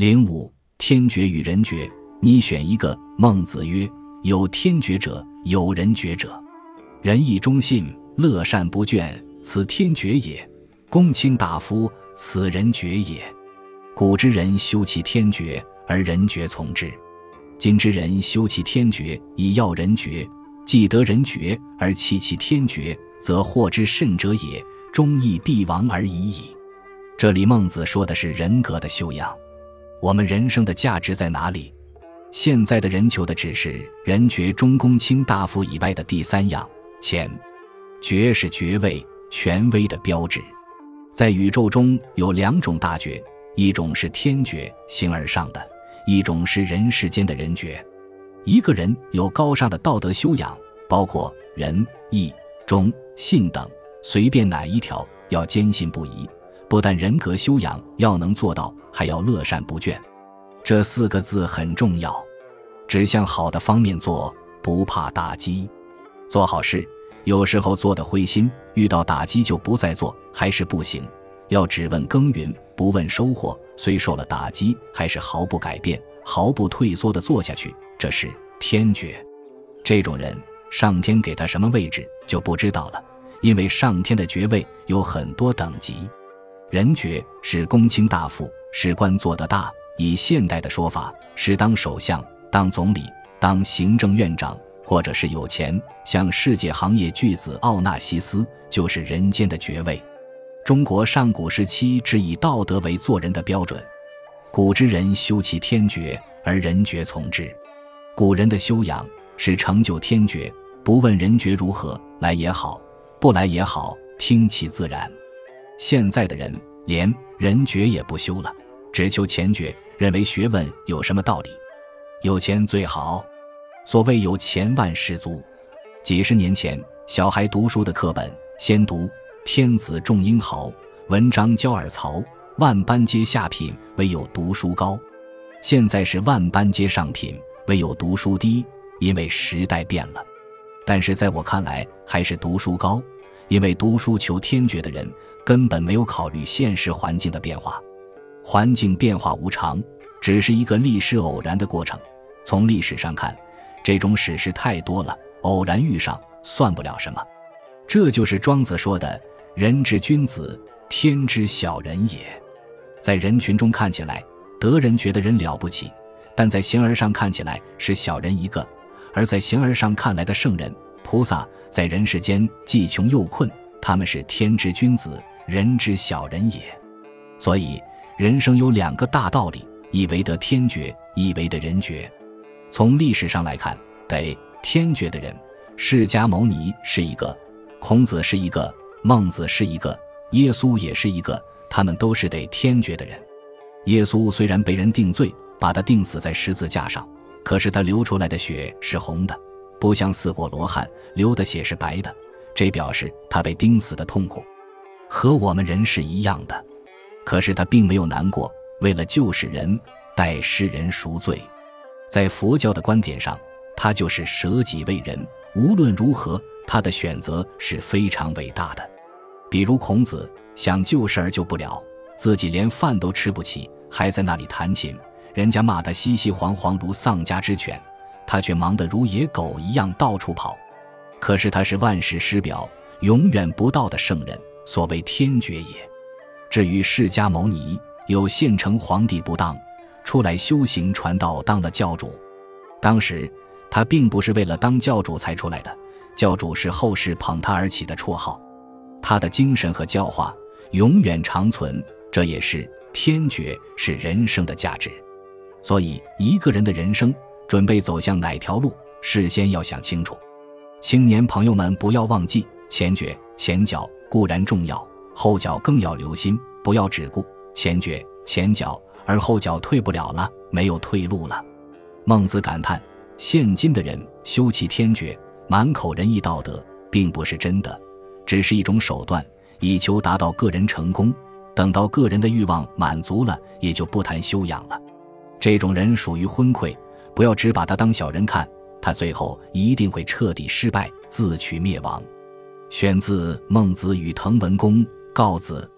零五天绝与人绝，你选一个。孟子曰：“有天绝者，有人绝者。仁义忠信，乐善不倦，此天绝也；公卿大夫，此人绝也。古之人修其天绝，而人绝从之；今之人修其天绝，以要人绝。既得人绝而弃其天绝，则祸之甚者也，忠义必亡而已矣。”这里孟子说的是人格的修养。我们人生的价值在哪里？现在的人求的只是人爵中公卿大夫以外的第三样钱。爵是爵位、权威的标志。在宇宙中有两种大爵，一种是天爵，形而上的；一种是人世间的人爵。一个人有高尚的道德修养，包括仁、义、忠、信等，随便哪一条要坚信不疑。不但人格修养要能做到，还要乐善不倦，这四个字很重要。只向好的方面做，不怕打击。做好事，有时候做的灰心，遇到打击就不再做，还是不行。要只问耕耘，不问收获。虽受了打击，还是毫不改变、毫不退缩的做下去。这是天爵。这种人，上天给他什么位置就不知道了，因为上天的爵位有很多等级。人爵是公卿大夫，是官做得大。以现代的说法，是当首相、当总理、当行政院长，或者是有钱，像世界行业巨子奥纳西斯，就是人间的爵位。中国上古时期只以道德为做人的标准。古之人修其天爵，而人爵从之。古人的修养是成就天爵，不问人爵如何来也好，不来也好，听其自然。现在的人连人觉也不修了，只求钱觉，认为学问有什么道理？有钱最好。所谓有钱万事足。几十年前，小孩读书的课本先读“天子重英豪，文章教尔曹，万般皆下品，唯有读书高”。现在是万般皆上品，唯有读书低，因为时代变了。但是在我看来，还是读书高，因为读书求天觉的人。根本没有考虑现实环境的变化，环境变化无常，只是一个历史偶然的过程。从历史上看，这种史事太多了，偶然遇上算不了什么。这就是庄子说的“人之君子，天之小人也”。在人群中看起来，得人觉得人了不起，但在形而上看起来是小人一个；而在形而上看来的圣人、菩萨，在人世间既穷又困，他们是天之君子。人之小人也，所以人生有两个大道理：一为得天觉，一为得人觉。从历史上来看，得天觉的人，释迦牟尼是一个，孔子是一个，孟子是一个，耶稣也是一个，他们都是得天觉的人。耶稣虽然被人定罪，把他钉死在十字架上，可是他流出来的血是红的，不像四果罗汉流的血是白的，这表示他被钉死的痛苦。和我们人是一样的，可是他并没有难过。为了救世人，代世人赎罪，在佛教的观点上，他就是舍己为人。无论如何，他的选择是非常伟大的。比如孔子想救世而救不了，自己连饭都吃不起，还在那里弹琴，人家骂他熙熙惶惶如丧家之犬，他却忙得如野狗一样到处跑。可是他是万世师表，永远不到的圣人。所谓天爵也。至于释迦牟尼，有现成皇帝不当，出来修行传道，当了教主。当时他并不是为了当教主才出来的，教主是后世捧他而起的绰号。他的精神和教化永远长存，这也是天爵，是人生的价值。所以，一个人的人生准备走向哪条路，事先要想清楚。青年朋友们，不要忘记前爵、前脚。固然重要，后脚更要留心，不要只顾前脚前脚，而后脚退不了了，没有退路了。孟子感叹：现今的人修其天觉，满口仁义道德，并不是真的，只是一种手段，以求达到个人成功。等到个人的欲望满足了，也就不谈修养了。这种人属于昏聩，不要只把他当小人看，他最后一定会彻底失败，自取灭亡。选自《孟子与滕文公告子》。